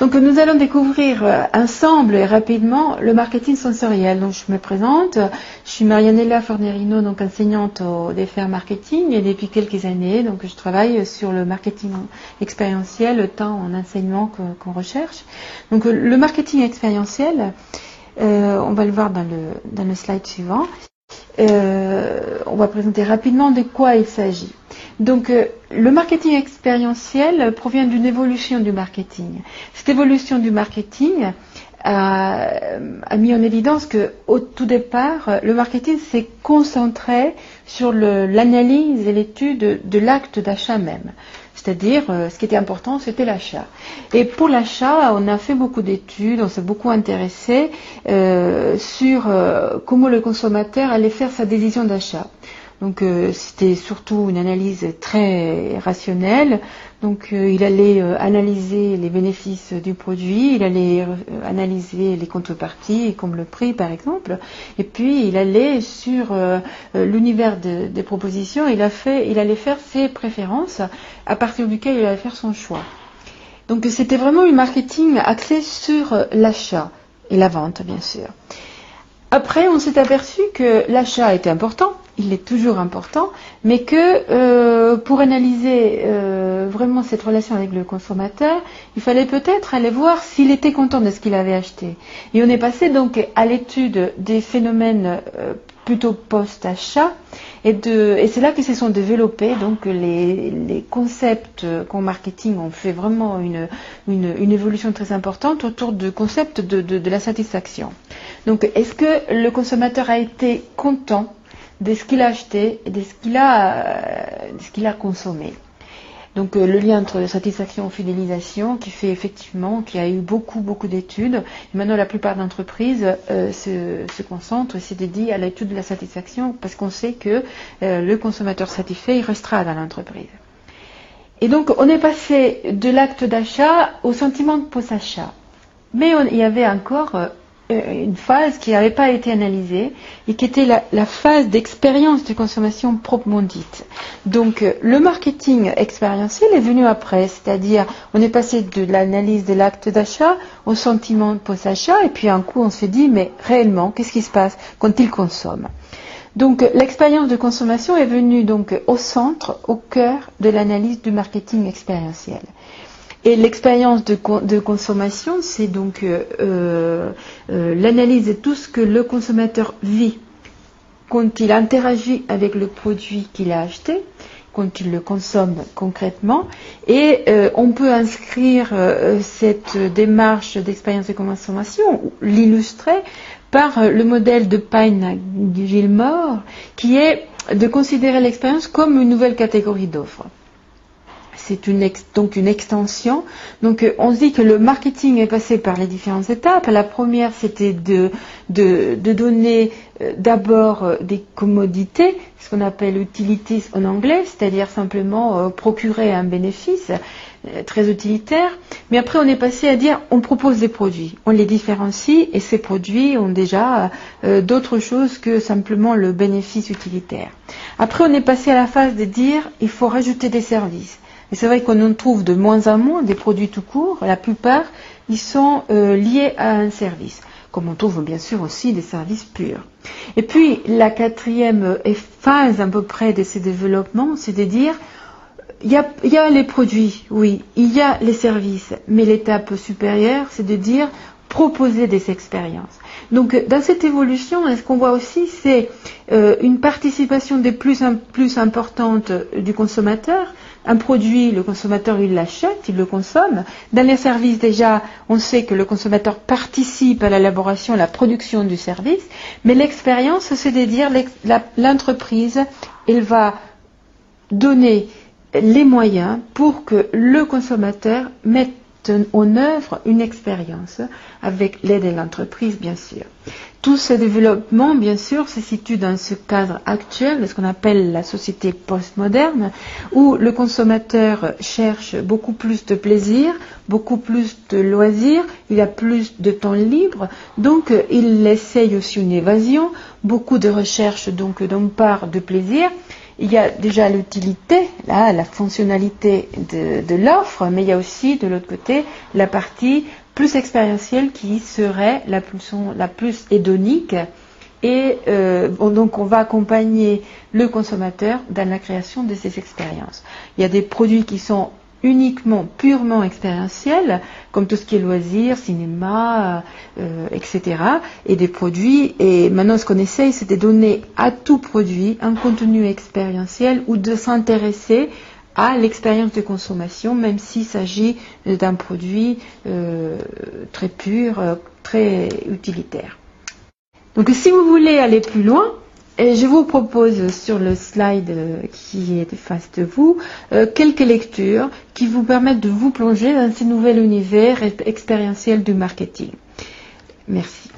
Donc nous allons découvrir euh, ensemble et rapidement le marketing sensoriel. Donc je me présente, je suis Marianella Fornerino, donc enseignante au DFR Marketing et depuis quelques années, donc je travaille sur le marketing expérientiel tant en enseignement qu'en recherche. Donc le marketing expérientiel, euh, on va le voir dans le, dans le slide suivant. Euh, on va présenter rapidement de quoi il s'agit. Donc, euh, le marketing expérientiel provient d'une évolution du marketing. Cette évolution du marketing a, mis en évidence que, au tout départ, le marketing s'est concentré sur l'analyse et l'étude de l'acte d'achat même. C'est-à-dire, euh, ce qui était important, c'était l'achat. Et pour l'achat, on a fait beaucoup d'études, on s'est beaucoup intéressé euh, sur euh, comment le consommateur allait faire sa décision d'achat. Donc euh, c'était surtout une analyse très rationnelle. Donc euh, il allait euh, analyser les bénéfices du produit, il allait analyser les contreparties comme le prix par exemple, et puis il allait sur l'univers des propositions, il, il allait faire ses préférences à partir duquel il allait faire son choix. Donc c'était vraiment un marketing axé sur l'achat et la vente bien sûr. Après, on s'est aperçu que l'achat était important, il est toujours important, mais que euh, pour analyser euh, vraiment cette relation avec le consommateur, il fallait peut-être aller voir s'il était content de ce qu'il avait acheté. Et on est passé donc à l'étude des phénomènes euh, plutôt post-achat. Et, c'est là que se sont développés donc les, concepts qu'en marketing ont fait vraiment une, une, évolution très importante autour du concept de, de la satisfaction. Donc est-ce que le consommateur a été content de ce qu'il a acheté et de ce qu'il a, euh, consommé? Donc euh, le lien entre satisfaction et fidélisation qui fait effectivement qu'il y a eu beaucoup beaucoup d'études. Maintenant la plupart d'entreprises euh, se, concentrent et se dédient à l'étude de la satisfaction parce qu'on sait que le consommateur satisfait il restera dans l'entreprise. Et donc on est passé de l'acte d'achat au sentiment de post-achat. Mais il y avait encore une phase qui n'avait pas été analysée et qui était la, phase d'expérience de consommation proprement dite. Donc euh, le marketing expérientiel est venu après, c'est-à-dire on est passé de l'analyse de l'acte d'achat au sentiment post-achat et puis un coup on se dit mais réellement qu'est-ce qui se passe quand il consomme? Donc l'expérience de consommation est venue donc au centre, au cœur de l'analyse du marketing expérientiel. Et l'expérience de, consommation, c'est donc euh, euh, euh, l'analyse de tout ce que le consommateur vit quand il interagit avec le produit qu'il a acheté, quand il le consomme concrètement. Et on peut inscrire cette démarche d'expérience de consommation, l'illustrer par le modèle de Pine Gilmore, qui est de considérer l'expérience comme une nouvelle catégorie d'offres c'est donc une extension. Donc euh, on se dit que le marketing est passé par les différentes étapes. La première, c'était de, de, donner euh, d'abord euh, des commodités, ce qu'on appelle utilities en anglais, c'est-à-dire simplement procurer un bénéfice très utilitaire. Mais après, on est passé à dire on propose des produits, on les différencie et ces produits ont déjà d'autres choses que simplement le bénéfice utilitaire. Après, on est passé à la phase de dire il faut rajouter des services. Et c'est vrai qu'on en trouve de moins en moins des produits tout court. La plupart, ils sont euh, liés à un service. Comme on trouve bien sûr aussi des services purs. Et puis, la quatrième phase à peu près de ces développements, c'est de dire, il y, a, il y a les produits, oui, il y a les services, mais l'étape supérieure, c'est de dire, proposer des expériences. Donc dans cette évolution, ce qu'on voit aussi, c'est euh, une participation de plus en plus importante du consommateur, un produit, le consommateur, il l'achète, il le consomme. Dans les services, déjà, on sait que le consommateur participe à l'élaboration, à la production du service. Mais l'expérience, c'est de dire l'entreprise, elle va donner les moyens pour que le consommateur mette en œuvre une expérience avec l'aide de l'entreprise, bien sûr. Tout ce développement, bien sûr, se situe dans ce cadre actuel ce qu'on appelle la société postmoderne, où le consommateur cherche beaucoup plus de plaisir, beaucoup plus de loisirs, il a plus de temps libre, donc il essaye aussi une évasion, beaucoup de recherches donc d'une part de plaisir, il y a déjà l'utilité, là, la fonctionnalité de, l'offre, mais il y a aussi de l'autre côté la partie plus expérientielle qui serait la plus, la plus hédonique. Et euh, donc on va accompagner le consommateur dans la création de ces expériences. Il y a des produits qui sont uniquement, purement expérientiel, comme tout ce qui est loisirs, cinéma, euh, etc. Et des produits, et maintenant ce qu'on essaye, c'est de donner à tout produit un contenu expérientiel ou de s'intéresser à l'expérience de consommation, même s'il s'agit d'un produit euh, très pur, euh, très utilitaire. Donc si vous voulez aller plus loin, et je vous propose sur le slide euh, qui est face de vous euh, quelques lectures qui vous permettent de vous plonger dans ce nouvel univers expérientiel du marketing. Merci.